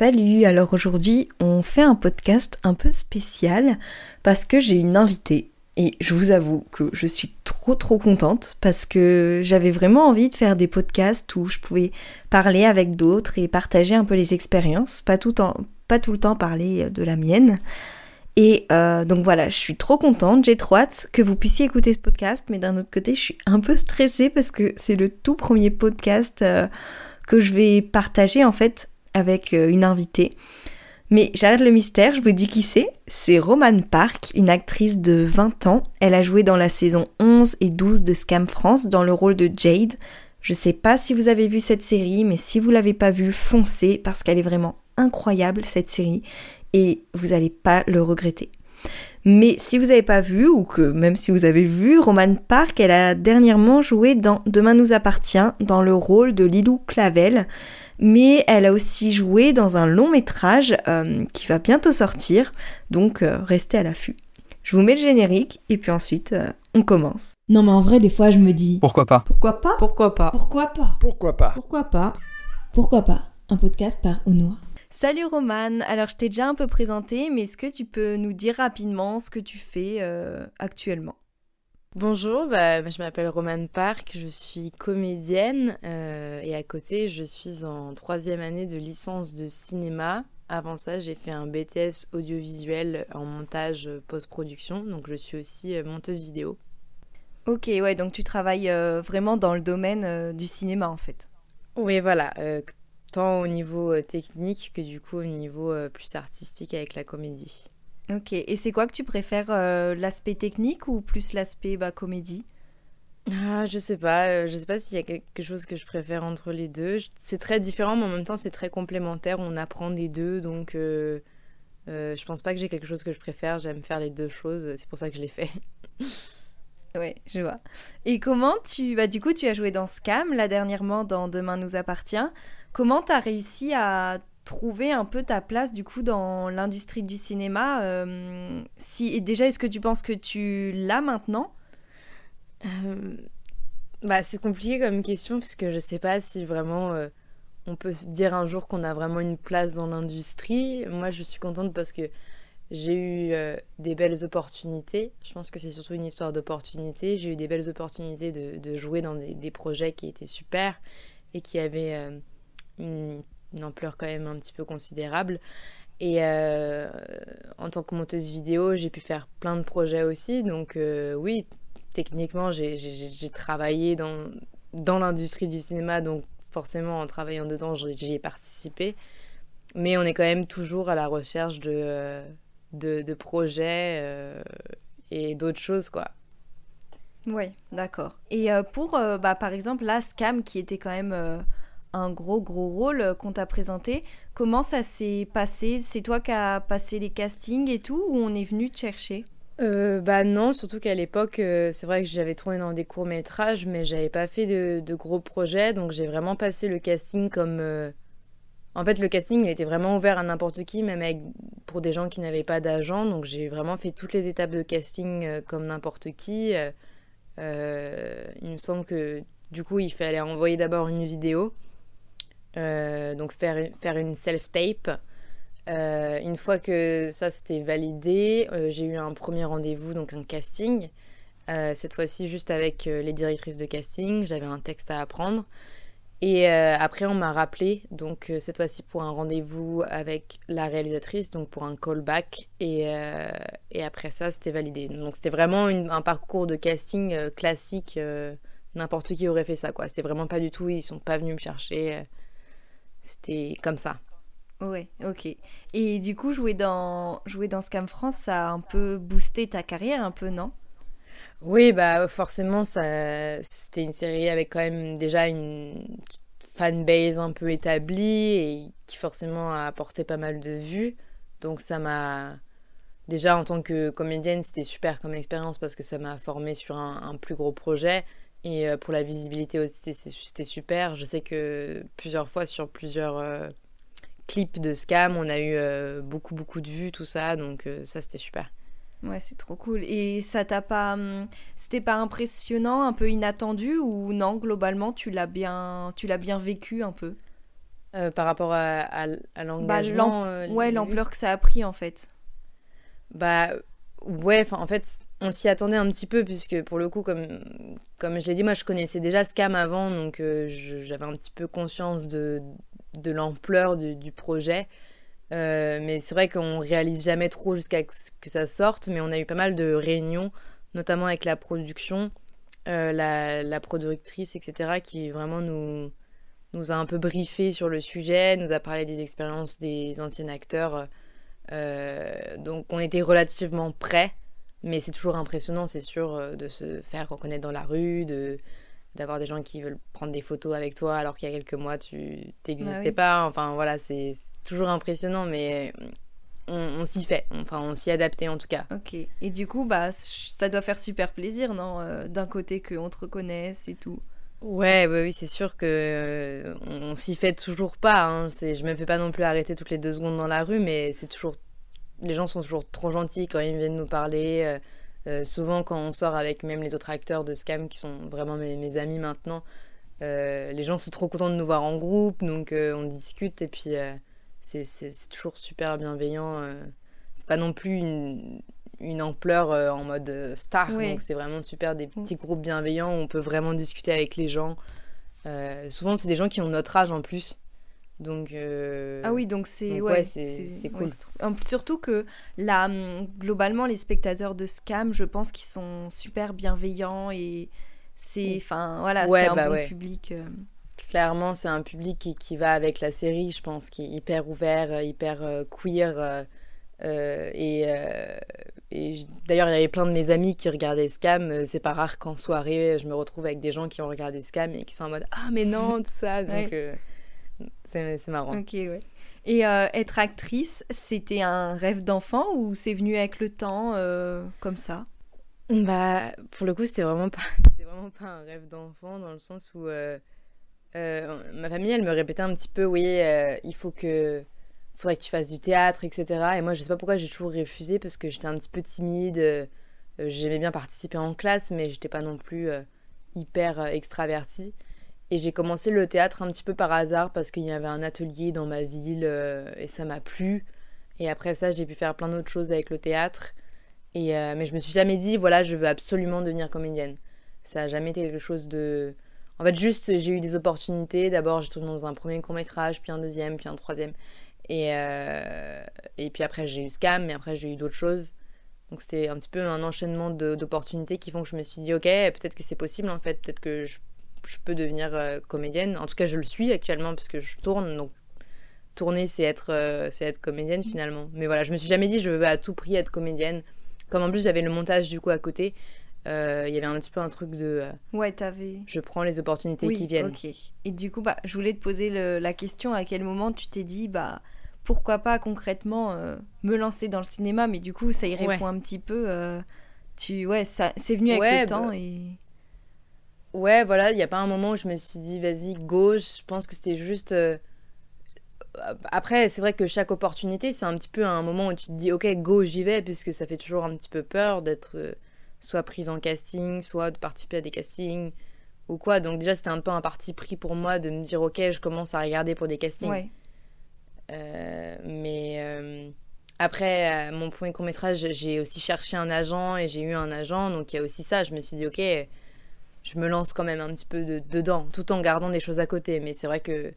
Salut, alors aujourd'hui on fait un podcast un peu spécial parce que j'ai une invitée et je vous avoue que je suis trop trop contente parce que j'avais vraiment envie de faire des podcasts où je pouvais parler avec d'autres et partager un peu les expériences, pas tout, le temps parler de la mienne. Et euh, donc voilà, je suis trop contente, j'ai trop hâte que vous puissiez écouter ce podcast, mais d'un autre côté je suis un peu stressée parce que c'est le tout premier podcast euh, que je vais partager en fait avec euh, une invitée. Mais j'arrête le mystère, je vous dis qui c'est. C'est Romane Park, une actrice de 20 ans. Elle a joué dans la saison 11 et 12 de Scam France dans le rôle de Jade. Je sais pas si vous avez vu cette série, mais si vous l'avez pas vue, foncez parce qu'elle est vraiment incroyable cette série et vous n'allez pas le regretter. Mais si vous n'avez pas vu, ou que même si vous avez vu, Romane Park, elle a dernièrement joué dans Demain nous appartient dans le rôle de Lilou Clavel mais elle a aussi joué dans un long métrage euh, qui va bientôt sortir, donc euh, restez à l'affût. Je vous mets le générique et puis ensuite euh, on commence. Non mais en vrai des fois je me dis pourquoi pas? Pourquoi pas? Pourquoi pas? Pourquoi pas? Pourquoi pas? Pourquoi pas? Pourquoi pas? Un podcast par Onoa. Salut Romane, alors je t'ai déjà un peu présenté, mais est-ce que tu peux nous dire rapidement ce que tu fais actuellement? Bonjour, bah, je m'appelle Romane Park, je suis comédienne euh, et à côté je suis en troisième année de licence de cinéma. Avant ça j'ai fait un BTS audiovisuel en montage euh, post-production, donc je suis aussi euh, monteuse vidéo. Ok, ouais, donc tu travailles vraiment dans le domaine du cinéma en fait. Oui, voilà, tant au niveau technique que du coup au niveau plus artistique avec la comédie. Ok, et c'est quoi que tu préfères, euh, l'aspect technique ou plus l'aspect bah, comédie? Ah, je sais pas, euh, je sais pas s'il y a quelque chose que je préfère entre les deux. C'est très différent, mais en même temps c'est très complémentaire. On apprend des deux, donc euh, je pense pas que j'ai quelque chose que je préfère. J'aime faire les deux choses, c'est pour ça que je les fais. ouais, je vois. Et comment tu, bah du coup tu as joué dans Scam là dernièrement dans Demain nous appartient. Comment tu as réussi à trouver un peu ta place du coup dans l'industrie du cinéma euh, si et déjà est-ce que tu penses que tu l'as maintenant? Euh, bah c'est compliqué comme question puisque je sais pas si vraiment euh, on peut se dire un jour qu'on a vraiment une place dans l'industrie. Moi je suis contente parce que j'ai eu des belles opportunités. Je pense que c'est surtout une histoire d'opportunités j'ai eu des belles opportunités de, jouer dans des, des, projets qui étaient super et qui avaient une une ampleur quand même un petit peu considérable. Et euh, en tant que monteuse vidéo, j'ai pu faire plein de projets aussi. Donc euh, oui, techniquement, j'ai travaillé dans, dans l'industrie du cinéma. Donc forcément, en travaillant dedans, j'y ai participé. Mais on est quand même toujours à la recherche de, euh, de, projets et d'autres choses, quoi. Oui, d'accord. Et pour, bah, par exemple, la Scam, qui était quand même un gros gros rôle euh, qu'on t'a présenté. Comment ça s'est passé? C'est toi qui as passé les castings et tout ou on est venu te chercher? Euh, bah non, surtout qu'à l'époque, euh, c'est vrai que j'avais tourné dans des courts métrages, mais j'avais pas fait de, gros projets, donc j'ai vraiment passé le casting comme. En fait, le casting, il était vraiment ouvert à n'importe qui, même pour des gens qui n'avaient pas d'agent, donc j'ai vraiment fait toutes les étapes de casting comme n'importe qui. il me semble que du coup, il fallait envoyer d'abord une vidéo euh, donc faire, faire une self-tape. Euh, une fois que ça c'était validé, euh, j'ai eu un premier rendez-vous, donc un casting. cette fois-ci juste avec les directrices de casting, j'avais un texte à apprendre. Et après, on m'a rappelé, donc cette fois-ci pour un rendez-vous avec la réalisatrice, donc pour un callback. Et, et après ça, c'était validé. Donc c'était vraiment un parcours de casting classique. N'importe qui aurait fait ça, quoi. C'était vraiment pas du tout, ils sont pas venus me chercher. C'était comme ça. Ouais, ok. Et du coup, jouer dans, jouer dans Scam France, ça a un peu boosté ta carrière, un peu, non? Oui, bah forcément, ça, c'était une série avec quand même déjà une fanbase un peu établie et qui forcément a apporté pas mal de vues. Donc ça m'a... Déjà, en tant que comédienne, c'était super comme expérience parce que ça m'a formé sur un plus gros projet. Et euh, pour la visibilité aussi, c'était super. Je sais que plusieurs fois sur plusieurs euh, clips de scam, on a eu euh, beaucoup, beaucoup de vues, tout ça. Donc ça, c'était super. Ouais, c'est trop cool. Et ça t'a pas. Hum, c'était pas impressionnant, un peu inattendu ou non, globalement, tu l'as bien, tu l'as bien vécu un peu? Par rapport à, à, Bah, l'engagement. ouais, l'ampleur que ça a pris en fait. Bah ouais, en fait, on s'y attendait un petit peu puisque pour le coup, comme, comme je l'ai dit, moi je connaissais déjà Scam avant, donc euh, j'avais un petit peu conscience de, de l'ampleur du, projet. Euh, mais c'est vrai qu'on réalise jamais trop jusqu'à ce que ça sorte, mais on a eu pas mal de réunions, notamment avec la production, euh, la, productrice, etc., qui vraiment nous, nous a un peu briefé sur le sujet, nous a parlé des expériences des anciens acteurs. Donc on était relativement prêts, mais c'est toujours impressionnant, c'est sûr, euh, de se faire reconnaître dans la rue, de d'avoir des gens qui veulent prendre des photos avec toi alors qu'il y a quelques mois tu t'existais Ah oui. pas. Enfin voilà, c'est toujours impressionnant, mais on, on s'y fait, enfin on s'y adaptait en tout cas. Ok. Et du coup, bah, ça doit faire super plaisir, non euh, D'un côté qu'on te reconnaisse et tout. Ouais, ouais, oui, c'est sûr que euh, on, on s'y fait toujours pas. Hein. C'est, je me fais pas non plus arrêter toutes les deux secondes dans la rue, mais c'est toujours, les gens sont toujours trop gentils quand ils viennent nous parler. euh, euh, souvent, quand on sort avec même les autres acteurs de Scam qui sont vraiment mes, mes amis maintenant, euh, les gens sont trop contents de nous voir en groupe, donc euh, on discute et puis c'est, toujours super bienveillant. C'est pas non plus une, une ampleur en mode star, donc c'est vraiment super des petits groupes bienveillants où on peut vraiment discuter avec les gens. Souvent, c'est des gens qui ont notre âge en plus. Donc, euh, Ah oui, donc c'est ouais, ouais, c'est- cool. surtout que là, hum, globalement, les spectateurs de Scam, je pense qu'ils sont super bienveillants et c'est, enfin, voilà, Ouais, c'est un bah bon public. euh. clairement, c'est un public qui, qui va avec la série, je pense, qui est hyper ouvert, euh, hyper euh, queer. et d'ailleurs, il y avait plein de mes amis qui regardaient Scam. C'est pas rare qu'en soirée, je me retrouve avec des gens qui ont regardé Scam et qui sont en mode Ah, mais non, tout ça. Donc, c'est marrant. Ok, ouais. Et euh, être actrice, c'était un rêve d'enfant ou c'est venu avec le temps, euh, comme ça? Bah, pour le coup, c'était vraiment pas, vraiment pas un rêve d'enfant dans le sens où euh, ma famille, elle me répétait un petit peu, oui, il faut que, faudrait que tu fasses du théâtre, etc. Et moi, je sais pas pourquoi j'ai toujours refusé parce que j'étais un petit peu timide. j'aimais bien participer en classe, mais j'étais pas non plus hyper extravertie. Et j'ai commencé le théâtre un petit peu par hasard parce qu'il y avait un atelier dans ma ville euh, et ça m'a plu. Et après ça, j'ai pu faire plein d'autres choses avec le théâtre. Et, euh, mais je me suis jamais dit, voilà, je veux absolument devenir comédienne. Ça a jamais été quelque chose de. En fait, juste, j'ai eu des opportunités. D'abord, j'ai tourné dans un premier court-métrage, puis un deuxième, puis un troisième. Et, euh, et puis après, j'ai eu Scam, mais après, j'ai eu d'autres choses. Donc, c'était un petit peu un enchaînement d'opportunités qui font que je me suis dit, ok, peut-être que c'est possible, en fait. Peut-être que je, je peux devenir euh, comédienne. En tout cas, je le suis actuellement, parce que je tourne. Donc, tourner, c'est être, euh, c'est être comédienne, finalement. Mais voilà, je me suis jamais dit, je veux à tout prix être comédienne. Comme en plus j'avais le montage du coup à côté, euh, il y avait un petit peu un truc de Ouais, t'avais. je prends les opportunités Oui, qui viennent. ok. Et du coup, bah, je voulais te poser le- la question à quel moment tu t'es dit, bah, pourquoi pas concrètement me lancer dans le cinéma, mais du coup, ça y répond Ouais. un petit peu. tu, ouais, ça, c'est venu avec Ouais, le bah, temps et. Ouais, voilà, il n'y a pas un moment où je me suis dit vas-y, go. Je pense que c'était juste. euh, Après, c'est vrai que chaque opportunité, c'est un petit peu un moment où tu te dis ok, go, j'y vais, puisque ça fait toujours un petit peu peur d'être euh, soit prise en casting, soit de participer à des castings ou quoi. Donc, déjà, c'était un peu un parti pris pour moi de me dire ok, je commence à regarder pour des castings. Ouais. Euh, mais après, euh, mon premier court métrage, j'ai aussi cherché un agent et j'ai eu un agent. Donc il y a aussi ça. Je me suis dit, ok, je me lance quand même un petit peu de- dedans, tout en gardant des choses à côté. Mais c'est vrai que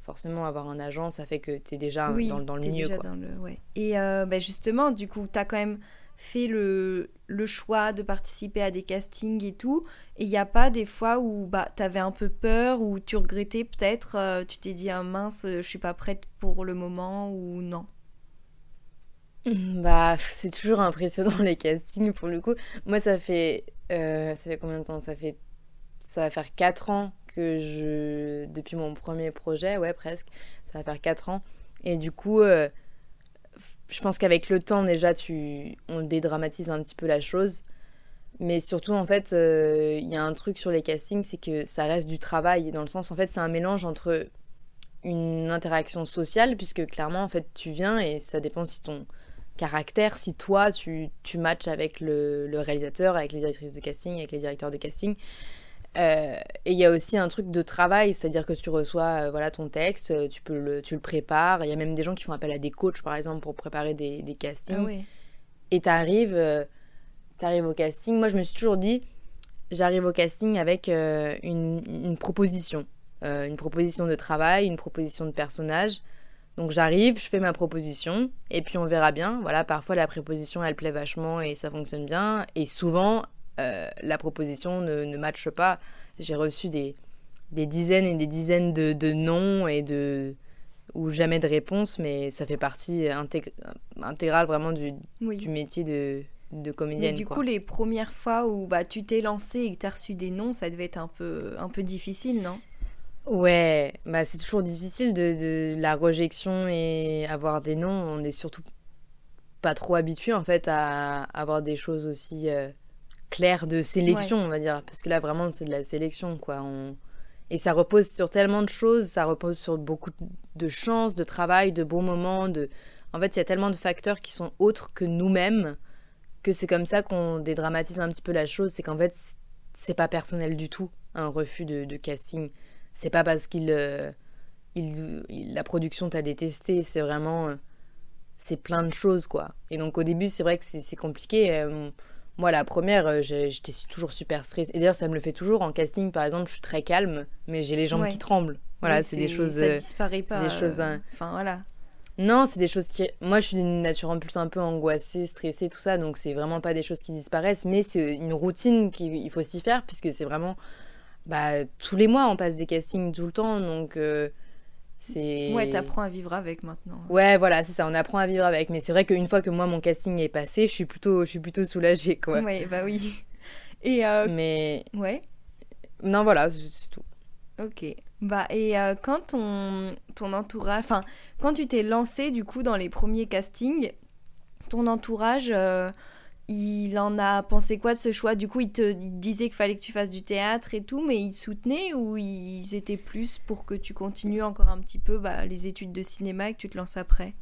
forcément, avoir un agent, ça fait que tu es déjà oui, dans, dans le milieu. déjà Quoi. dans le. Ouais. Et euh, bah, justement, du coup, t'as quand même fait le, le choix de participer à des castings et tout. Et il n'y a pas des fois où bah, t'avais un peu peur ou tu regrettais peut-être, euh, tu t'es dit, ah, mince, je suis pas prête pour le moment ou non? Bah, c'est toujours impressionnant les castings pour le coup. Moi, ça fait, euh, ça fait combien de temps? Ça fait, ça va faire 4 ans que je, depuis mon premier projet, ouais, presque, ça va faire 4 ans. Et du coup, euh, je pense qu'avec le temps, déjà, tu, on dédramatise un petit peu la chose. Mais surtout, en fait, euh, il y a un truc sur les castings, c'est que ça reste du travail. Dans le sens, en fait, c'est un mélange entre une interaction sociale, puisque clairement, en fait, tu viens et ça dépend si ton caractère, si toi, tu, tu matches avec le, le réalisateur, avec les directrices de casting, avec les directeurs de casting. Euh, et il y a aussi un truc de travail, c'est-à-dire que tu reçois euh, voilà, ton texte, euh, tu, peux le, tu le prépares. Il y a même des gens qui font appel à des coachs, par exemple, pour préparer des, des castings. Ah Et tu arrives, au casting. Moi, je me suis toujours dit, j'arrive au casting avec une, une, proposition. une proposition de travail, une proposition de personnage. Donc j'arrive, je fais ma proposition, et puis on verra bien. Voilà, parfois la préposition, elle plaît vachement et ça fonctionne bien. Et souvent, euh, la proposition ne, ne matche pas. J'ai reçu des, des dizaines et des dizaines de, de noms et de ou jamais de réponse, mais ça fait partie intégrale vraiment du, du métier de, de comédienne. Mais du coup, les premières fois où bah, tu t'es lancée et que tu as reçu des noms, ça devait être un peu, un peu difficile, non? Ouais, bah c'est toujours difficile de, de, la rejection et avoir des noms. On est surtout pas trop habitué en fait à avoir des choses aussi euh, clair de sélection, on va dire. Parce que là, vraiment, c'est de la sélection, quoi. On... Et ça repose sur tellement de choses, ça repose sur beaucoup de chance, de travail, de bons moments. De... En fait, il y a tellement de facteurs qui sont autres que nous-mêmes que c'est comme ça qu'on dédramatise un petit peu la chose. C'est qu'en fait, c'est pas personnel du tout, un refus de, de casting. C'est pas parce qu'il. Euh, il, la production t'a détesté, c'est vraiment. Euh, c'est plein de choses, quoi. Et donc, au début, c'est vrai que c'est compliqué. Euh, moi, la première, j'étais toujours super stressée. Et d'ailleurs, ça me le fait toujours. En casting, par exemple, je suis très calme, mais j'ai les jambes qui tremblent. Voilà, c'est des choses. Ça disparaît pas. des choses. Euh, enfin, voilà. Non, c'est des choses qui. Moi, je suis d'une nature en plus un peu angoissée, stressée, tout ça. Donc, c'est vraiment pas des choses qui disparaissent. Mais c'est une routine qu'il faut s'y faire, puisque c'est vraiment. Bah, tous les mois, on passe des castings tout le temps. Donc. C'est... Ouais, t'apprends à vivre avec maintenant. Ouais, voilà, c'est ça, on apprend à vivre avec. Mais c'est vrai qu'une fois que moi, mon casting est passé, je suis plutôt, je suis plutôt soulagée, quoi. Ouais, bah oui. Et euh... Mais... Ouais. Non, voilà, c'est tout. Ok. Bah, et euh, quand ton, ton entourage... Enfin, quand tu t'es lancé, du coup, dans les premiers castings, ton entourage... Euh, il en a pensé quoi de ce choix? Du coup, il te disait qu'il fallait que tu fasses du théâtre et tout, mais il te soutenait ou ils étaient plus pour que tu continues encore un petit peu bah, les études de cinéma et que tu te lances après?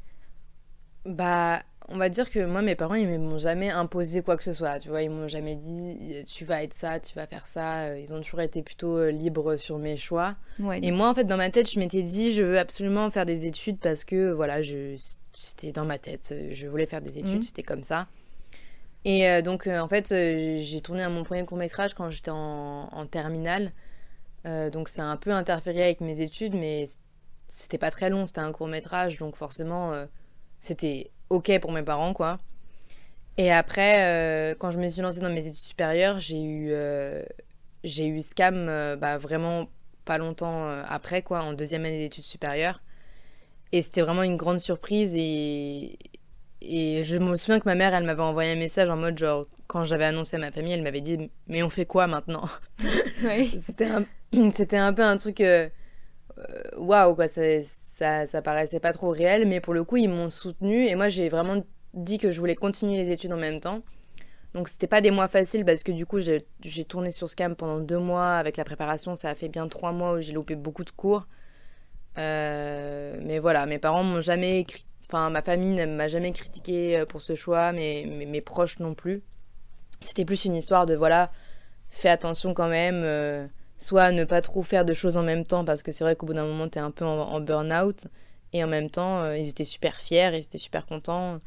Bah, on va dire que moi, mes parents, ils m'ont jamais imposé quoi que ce soit. Tu vois, ils m'ont jamais dit tu vas être ça, tu vas faire ça. Ils ont toujours été plutôt euh, libres sur mes choix. et moi, en fait, dans ma tête, je m'étais dit je veux absolument faire des études parce que voilà, je c'était dans ma tête. Je voulais faire des études, mmh. c'était comme ça. Et euh, donc, euh, en fait, euh, j'ai tourné mon premier court-métrage quand j'étais en, terminale. donc, ça a un peu interféré avec mes études, mais c'était pas très long, c'était un court-métrage, donc forcément, c'était OK pour mes parents, quoi. Et après, quand je me suis lancée dans mes études supérieures, j'ai eu, j'ai eu SCAM bah, vraiment pas longtemps après, quoi, en deuxième année d'études supérieures. Et c'était vraiment une grande surprise et je me souviens que ma mère, elle m'avait envoyé un message en mode genre, quand j'avais annoncé à ma famille, elle m'avait dit, mais on fait quoi maintenant C'était un, un peu un truc. Euh, euh, waouh, quoi, ça, ça, ça, paraissait pas trop réel, mais pour le coup, ils m'ont soutenu et moi, j'ai vraiment dit que je voulais continuer les études en même temps. Donc, c'était pas des mois faciles parce que du coup, j'ai tourné sur Scam pendant deux mois avec la préparation. Ça a fait bien trois mois où j'ai loupé beaucoup de cours. Euh, mais voilà, mes parents m'ont jamais Enfin, ma famille ne m'a jamais critiqué euh, pour ce choix, mais mes, proches non plus. C'était plus une histoire de voilà, fais attention quand même, euh, soit ne pas trop faire de choses en même temps, parce que c'est vrai qu'au bout d'un moment, tu es un peu en, burn-out. Et en même temps, ils étaient super fiers, ils étaient super contents.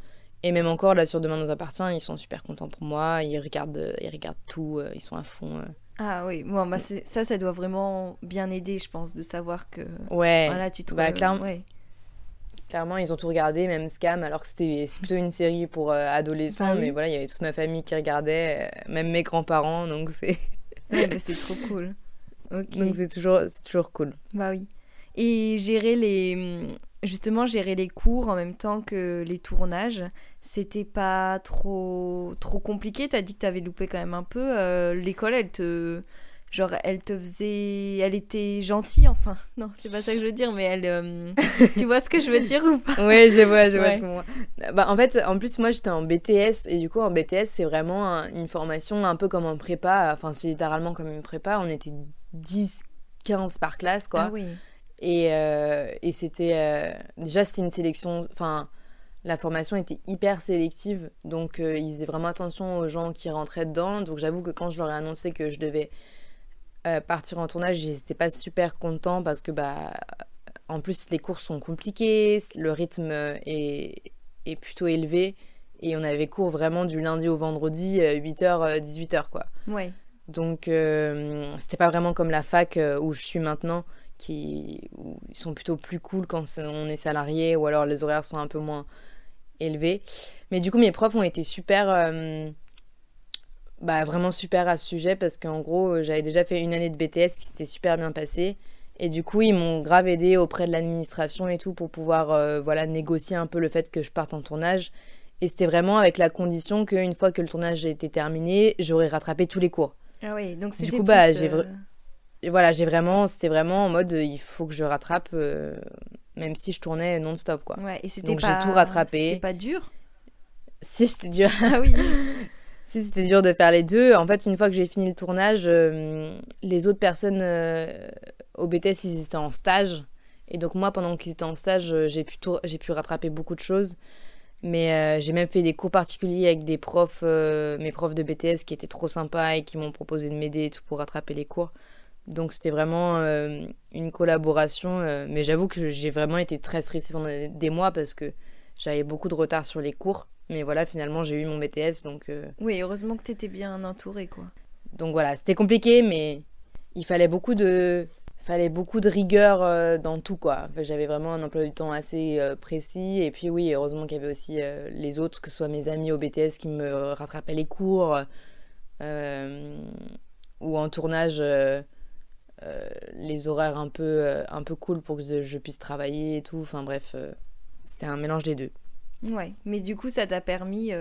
Et même encore, là, sur Demain nous appartient, ils sont super contents pour moi. Ils regardent, ils regardent tout, ils sont à fond. Ah oui, bon, bah ça, ça doit vraiment bien aider, je pense, de savoir que. Ouais. Voilà, tu te bah, clairement, ouais. Clairement, ils ont tout regardé, même Scam, alors que c'était c'est plutôt une série pour euh, adolescents, bah mais voilà, il y avait toute ma famille qui regardait, euh, même mes grands-parents, donc c'est. ouais, bah, c'est trop cool. Donc c'est toujours, c'est toujours cool. Bah oui. Et gérer les. Justement, gérer les cours en même temps que les tournages, c'était pas trop, trop compliqué. T'as dit que t'avais loupé quand même un peu. Euh, l'école, elle te genre elle te faisait elle était gentille enfin. Non c'est pas ça que je veux dire mais elle euh, tu vois ce que je veux dire ou pas? Oui je vois je vois je comprends. Bah en fait en plus moi j'étais en BTS et du coup en BTS c'est vraiment une formation un peu comme en prépa enfin c'est littéralement comme une prépa. On était 10 15 par classe quoi. Ah oui et, euh, et c'était euh, déjà c'était une sélection enfin la formation était hyper sélective, donc ils faisaient vraiment attention aux gens qui rentraient dedans. Donc j'avoue que quand je leur ai annoncé que je devais partir en tournage, ils n'étaient pas super contents parce que, bah, en plus, les cours sont compliqués, le rythme est, est plutôt élevé. Et on avait cours vraiment du lundi au vendredi, 8h, 18h, quoi. Ouais. Donc, c'était pas vraiment comme la fac où je suis maintenant, qui sont plutôt plus cool quand on est salarié ou alors les horaires sont un peu moins élevés. Mais du coup, mes profs ont été super, euh, bah, vraiment super à ce sujet parce qu'en gros, euh, j'avais déjà fait une année de BTS qui s'était super bien passée. Et du coup, ils m'ont grave aidé auprès de l'administration et tout pour pouvoir euh, voilà, négocier un peu le fait que je parte en tournage. Et c'était vraiment avec la condition qu'une fois que le tournage était terminé, j'aurais rattrapé tous les cours. Ah oui, donc c'était Du coup, bah, j'ai voilà, j'ai vraiment, c'était vraiment en mode, il faut que je rattrape, euh, même si je tournais non-stop, quoi. Ouais, et c'était Donc j'ai tout rattrapé. C'était pas dur? Si, c'était dur. Ah oui Si, c'était dur de faire les deux. En fait, une fois que j'ai fini le tournage, euh, les autres personnes euh, au BTS, ils étaient en stage. Et donc moi, pendant qu'ils étaient en stage, j'ai pu, j'ai pu rattraper beaucoup de choses. Mais j'ai même fait des cours particuliers avec des profs, mes profs de BTS qui étaient trop sympas et qui m'ont proposé de m'aider et tout pour rattraper les cours. Donc c'était vraiment euh, une collaboration. Euh, mais j'avoue que j'ai vraiment été très stressée pendant des mois parce que j'avais beaucoup de retard sur les cours. Mais voilà, finalement, j'ai eu mon BTS. Donc, euh, Oui, heureusement que tu étais bien entourée, quoi. Donc voilà, c'était compliqué, mais il fallait beaucoup de, fallait beaucoup de rigueur dans tout, quoi. j'avais vraiment un emploi du temps assez précis. Et puis oui, heureusement qu'il y avait aussi les autres, que ce soit mes amis au BTS qui me rattrapaient les cours. ou en tournage les horaires un peu, euh, un peu cool pour que je, puisse travailler et tout. Enfin bref, euh, c'était un mélange des deux. Ouais, mais du coup, ça t'a permis.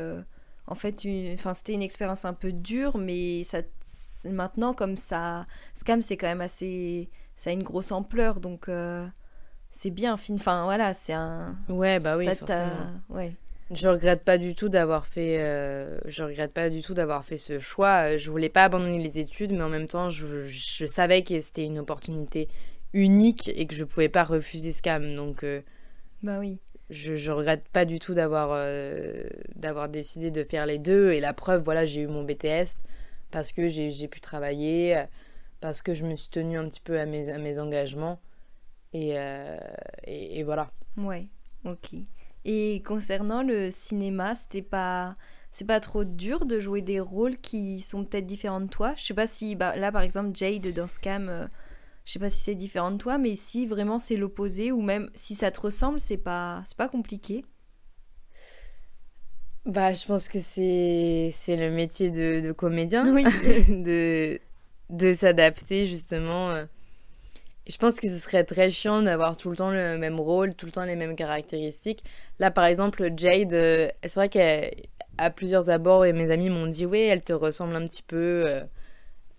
en fait, une... enfin, c'était une expérience un peu dure, mais ça, maintenant, comme ça. Scam, c'est quand même assez. Ça a une grosse ampleur, donc c'est bien. Enfin, voilà, c'est un. Ouais, bah oui, forcément. Ouais. Je regrette pas du tout d'avoir fait, euh, je regrette pas du tout d'avoir fait ce choix. Je voulais pas abandonner les études, mais en même temps, je, je savais que c'était une opportunité unique et que je pouvais pas refuser ce cam. Donc, euh, bah oui. Je, je regrette pas du tout d'avoir, euh, d'avoir décidé de faire les deux. Et la preuve, voilà, j'ai eu mon BTS parce que j'ai pu travailler, parce que je me suis tenue un petit peu à mes, à mes engagements. Et, et, et voilà. Ouais, ok. Et concernant le cinéma, c'était pas c'est pas trop dur de jouer des rôles qui sont peut-être différents de toi? Je sais pas si bah, là par exemple Jade dans Scam, euh, je sais pas si c'est différent de toi, mais si vraiment c'est l'opposé ou même si ça te ressemble, c'est pas c'est pas compliqué. Bah, je pense que c'est c'est le métier de, de comédien, oui. de de s'adapter justement. Je pense que ce serait très chiant d'avoir tout le temps le même rôle, tout le temps les mêmes caractéristiques. Là, par exemple, Jade, euh, c'est vrai qu'à plusieurs abords, et mes amis m'ont dit, oui, elle te ressemble un petit peu. Euh,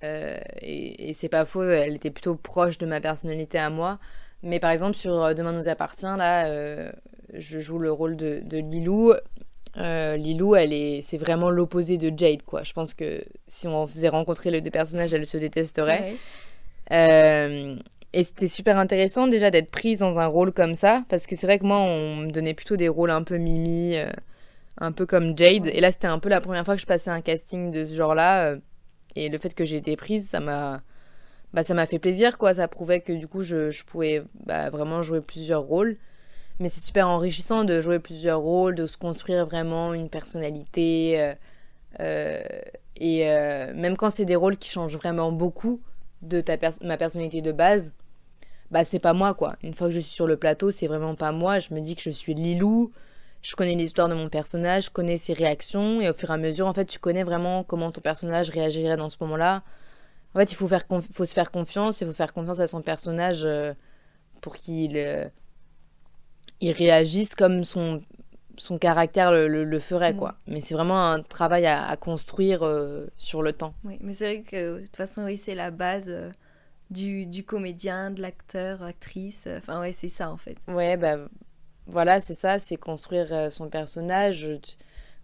euh, et, c'est pas faux, elle était plutôt proche de ma personnalité à moi. Mais par exemple, sur Demain nous appartient, là, je joue le rôle de, de Lilou. Lilou, elle est, c'est vraiment l'opposé de Jade, quoi. Je pense que si on faisait rencontrer les deux personnages, elle se détesterait. Et c'était super intéressant déjà d'être prise dans un rôle comme ça, parce que c'est vrai que moi, on me donnait plutôt des rôles un peu mimi, euh, un peu comme Jade. Et là, c'était un peu la première fois que je passais un casting de ce genre-là. Euh, et le fait que j'ai été prise, ça m'a bah, ça m'a fait plaisir, quoi. Ça prouvait que du coup, je, je pouvais bah, vraiment jouer plusieurs rôles. Mais c'est super enrichissant de jouer plusieurs rôles, de se construire vraiment une personnalité. Euh, et même quand c'est des rôles qui changent vraiment beaucoup de ta ma personnalité de base, bah c'est pas moi quoi. Une fois que je suis sur le plateau, c'est vraiment pas moi. Je me dis que je suis Lilou, je connais l'histoire de mon personnage, je connais ses réactions et au fur et à mesure, en fait, tu connais vraiment comment ton personnage réagirait dans ce moment-là. En fait, il faut, faire faut se faire confiance, il faut faire confiance à son personnage euh, pour qu'il euh, il réagisse comme son, son caractère le, le, ferait, quoi. Mm. Mais c'est vraiment un travail à, construire euh, sur le temps. Oui, mais c'est vrai que de toute façon, oui, c'est la base du, comédien, de l'acteur, actrice. Euh, enfin, ouais, c'est ça en fait. Ouais, bah voilà, c'est ça, c'est construire euh, son personnage.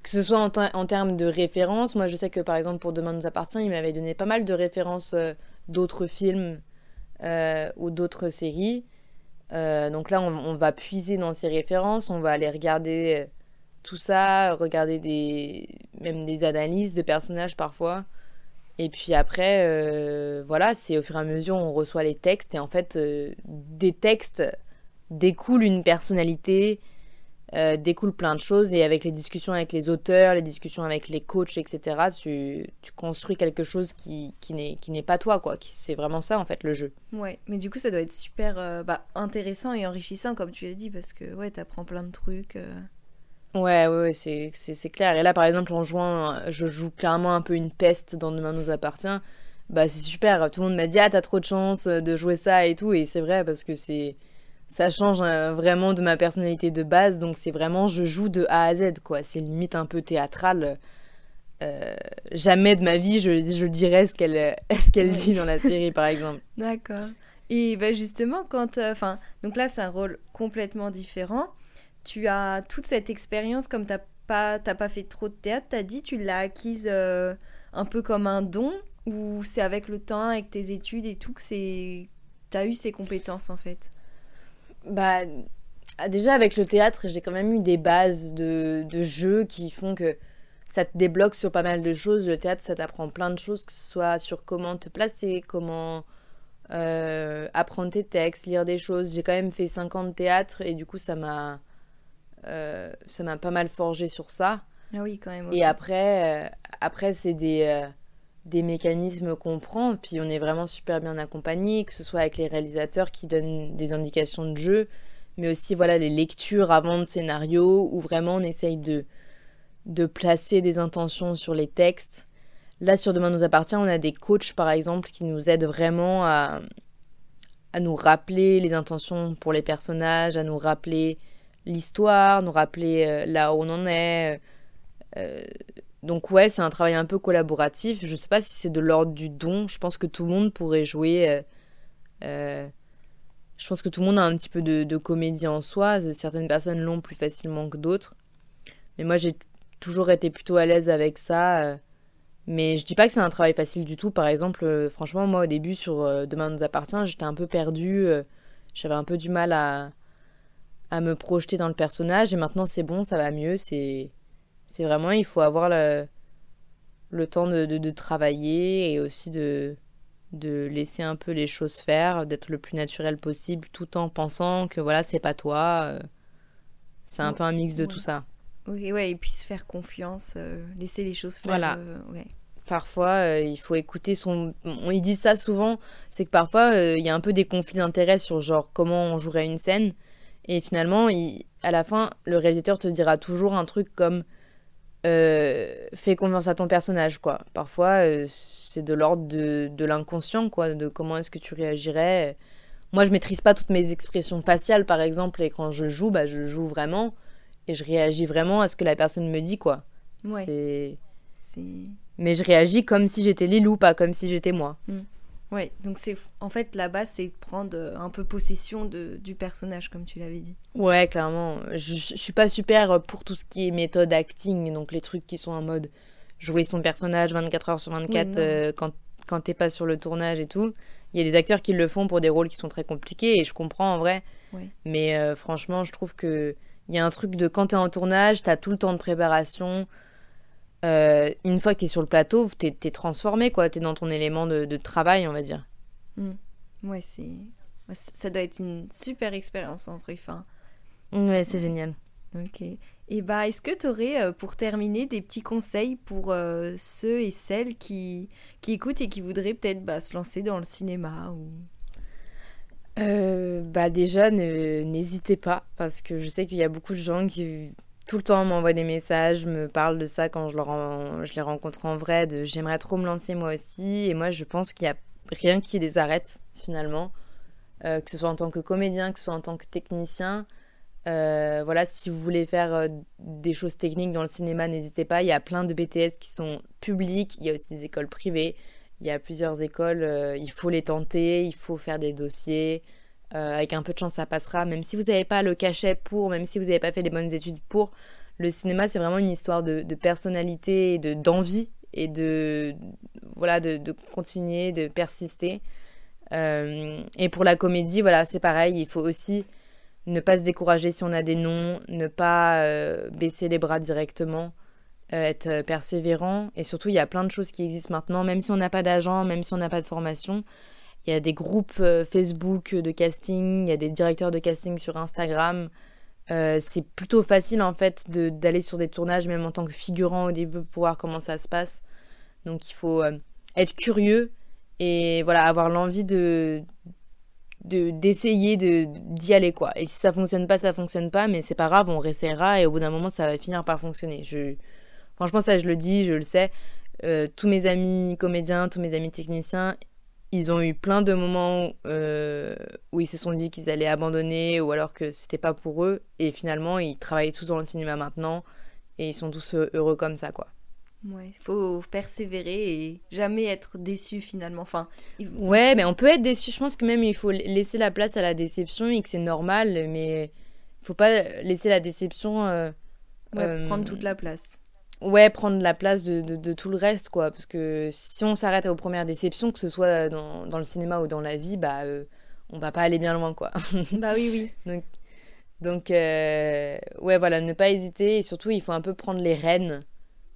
Que ce soit en, en, termes de références. Moi, je sais que par exemple, pour Demain nous appartient, il m'avait donné pas mal de références euh, d'autres films ou d'autres séries. donc là, on, on, va puiser dans ces références, on va aller regarder tout ça, regarder des, même des analyses de personnages parfois. Et puis après, euh, voilà, c'est au fur et à mesure on reçoit les textes et en fait, euh, des textes découlent une personnalité, euh, découlent plein de choses et avec les discussions avec les auteurs, les discussions avec les coachs, etc., tu, tu construis quelque chose qui, qui n'est pas toi, quoi. C'est vraiment ça en fait le jeu. Ouais, mais du coup ça doit être super bah, intéressant et enrichissant comme tu l'as dit parce que ouais, t'apprends plein de trucs. Ouais, ouais, ouais c'est clair. Et là, par exemple, en juin, je joue clairement un peu une peste dans Demain nous appartient. Bah, c'est super. Tout le monde m'a dit, ah, t'as trop de chance de jouer ça et tout. Et c'est vrai parce que c'est. Ça change euh, vraiment de ma personnalité de base. Donc, c'est vraiment, je joue de A à Z, quoi. C'est limite un peu théâtral. Euh, jamais de ma vie, je, je dirais ce qu'elle ce qu'elle dit dans la série, par exemple. D'accord. Et bah justement, quand. Euh, enfin, donc là, c'est un rôle complètement différent tu as toute cette expérience, comme tu n'as pas, pas fait trop de théâtre, tu dit, tu l'as acquise euh, un peu comme un don, ou c'est avec le temps, avec tes études et tout, que tu as eu ces compétences en fait? Bah, déjà avec le théâtre, j'ai quand même eu des bases de, de jeu qui font que ça te débloque sur pas mal de choses. Le théâtre, ça t'apprend plein de choses, que ce soit sur comment te placer, comment euh, apprendre tes textes, lire des choses. J'ai quand même fait 5 ans théâtre et du coup, ça m'a euh, ça m'a pas mal forgé sur ça. Ah oui, quand même. Et après, euh, après c'est des, euh, des mécanismes qu'on prend, puis on est vraiment super bien accompagné, que ce soit avec les réalisateurs qui donnent des indications de jeu, mais aussi voilà les lectures avant de scénario, où vraiment on essaye de, de placer des intentions sur les textes. Là, sur Demain nous appartient, on a des coachs, par exemple, qui nous aident vraiment à, à nous rappeler les intentions pour les personnages, à nous rappeler l'histoire, nous rappeler euh, là où on en est. Euh, donc ouais, c'est un travail un peu collaboratif. Je sais pas si c'est de l'ordre du don. Je pense que tout le monde pourrait jouer. Euh, je pense que tout le monde a un petit peu de, comédie en soi. Certaines personnes l'ont plus facilement que d'autres. Mais moi, j'ai toujours été plutôt à l'aise avec ça. Mais je dis pas que c'est un travail facile du tout. Par exemple, franchement, moi, au début, sur Demain nous appartient, j'étais un peu perdue. J'avais un peu du mal à, à me projeter dans le personnage et maintenant c'est bon, ça va mieux. C'est, c'est vraiment, il faut avoir le, le temps de, de, travailler et aussi de, de laisser un peu les choses faire, d'être le plus naturel possible tout en pensant que voilà, c'est pas toi. Euh, c'est un peu un mix de tout ça. Ok, ouais, et puis se faire confiance, euh, laisser les choses faire. Voilà. Euh, parfois, il faut écouter son. On, ils disent ça souvent, c'est que parfois, il y a un peu des conflits d'intérêts sur genre comment on jouerait une scène. Et finalement, à la fin, le réalisateur te dira toujours un truc comme euh, fais confiance à ton personnage, quoi. Parfois, euh, c'est de l'ordre de, de l'inconscient, quoi, de comment est-ce que tu réagirais. Moi, je maîtrise pas toutes mes expressions faciales, par exemple, et quand je joue, bah, je joue vraiment et je réagis vraiment à ce que la personne me dit, quoi. Ouais. C'est. Mais je réagis comme si j'étais Lilou, pas comme si j'étais moi. Mm. Ouais, donc c'est en fait la base, c'est prendre euh, un peu possession de, du personnage, comme tu l'avais dit. Ouais, clairement. Je, je, suis pas super pour tout ce qui est méthode acting, donc les trucs qui sont en mode jouer son personnage 24 heures sur 24 euh, quand, quand t'es pas sur le tournage et tout. Il y a des acteurs qui le font pour des rôles qui sont très compliqués et je comprends en vrai. Mais euh, franchement, je trouve que il y a un truc de quand t'es en tournage, t'as tout le temps de préparation. Euh, une fois que tu es sur le plateau, tu es, transformé, quoi. Tu es dans ton élément de, travail, on va dire. Mm. Ouais, c'est. Ça doit être une super expérience en vrai. Enfin... Ouais, c'est génial. Ok. Et bah, est-ce que tu aurais, euh, pour terminer, des petits conseils pour euh, ceux et celles qui, qui écoutent et qui voudraient peut-être bah, se lancer dans le cinéma ou... bah déjà, n'hésitez pas, parce que je sais qu'il y a beaucoup de gens qui tout le temps m'envoient des messages, me parlent de ça quand je, leur je les rencontre en vrai, de j'aimerais trop me lancer moi aussi. Et moi, je pense qu'il n'y a rien qui les arrête finalement, euh, que ce soit en tant que comédien, que ce soit en tant que technicien. Euh, voilà, si vous voulez faire euh, des choses techniques dans le cinéma, n'hésitez pas. Il y a plein de BTS qui sont publics, il y a aussi des écoles privées. Il y a plusieurs écoles, il faut les tenter, il faut faire des dossiers. Euh, avec un peu de chance, ça passera. Même si vous n'avez pas le cachet pour, même si vous n'avez pas fait les bonnes études pour, le cinéma, c'est vraiment une histoire de, personnalité, de d'envie et de voilà de, continuer, de persister. Euh, et pour la comédie, voilà, c'est pareil. Il faut aussi ne pas se décourager si on a des noms, ne pas euh, baisser les bras directement être persévérant. Et surtout, il y a plein de choses qui existent maintenant, même si on n'a pas d'agent, même si on n'a pas de formation. Il y a des groupes Facebook de casting, il y a des directeurs de casting sur Instagram. c'est plutôt facile en fait d'aller sur des tournages, même en tant que figurant au début, pour voir comment ça se passe. Donc il faut être curieux et voilà avoir l'envie de d'essayer de d'y aller quoi et si ça fonctionne pas ça fonctionne pas mais c'est pas grave on réessayera et au bout d'un moment ça va finir par fonctionner je franchement ça je le dis je le sais euh, tous mes amis comédiens tous mes amis techniciens ils ont eu plein de moments euh, où ils se sont dit qu'ils allaient abandonner ou alors que c'était pas pour eux et finalement ils travaillent tous dans le cinéma maintenant et ils sont tous heureux comme ça quoi Ouais, faut persévérer et jamais être déçu finalement. Enfin, ouais, mais on peut être déçu. Je pense que même il faut laisser la place à la déception et que c'est normal, mais il faut pas laisser la déception. Euh, ouais, prendre toute la place. Ouais, prendre la place de, de, tout le reste, quoi. Parce que si on s'arrête aux premières déceptions, que ce soit dans, dans le cinéma ou dans la vie, bah, euh, on va pas aller bien loin, quoi. bah oui, oui. Donc, donc euh, ouais, voilà, ne pas hésiter et surtout, il faut un peu prendre les rênes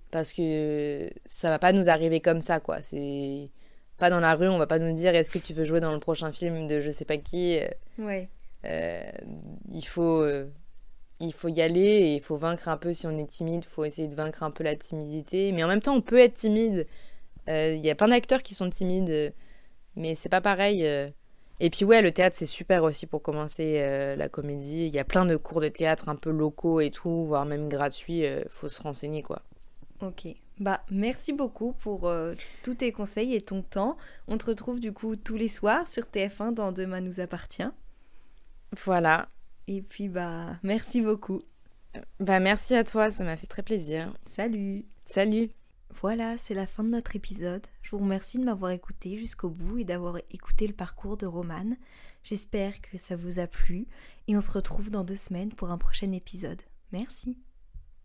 parce que ça va pas nous arriver comme ça quoi c'est pas dans la rue on va pas nous dire est-ce que tu veux jouer dans le prochain film de je sais pas qui? Ouais euh, il faut euh, il faut y aller et il faut vaincre un peu si on est timide faut essayer de vaincre un peu la timidité mais en même temps on peut être timide euh, il y a plein d'acteurs qui sont timides mais c'est pas pareil et puis ouais le théâtre c'est super aussi pour commencer la comédie il y a plein de cours de théâtre un peu locaux et tout voire même gratuits faut se renseigner quoi Ok. Bah, merci beaucoup pour euh, tous tes conseils et ton temps. On te retrouve du coup tous les soirs sur TF1 dans Demain nous appartient. Voilà. Et puis bah, merci beaucoup. Bah, merci à toi, ça m'a fait très plaisir. Salut. Salut. Voilà, c'est la fin de notre épisode. Je vous remercie de m'avoir écouté jusqu'au bout et d'avoir écouté le parcours de Romane. J'espère que ça vous a plu et on se retrouve dans deux semaines pour un prochain épisode. Merci.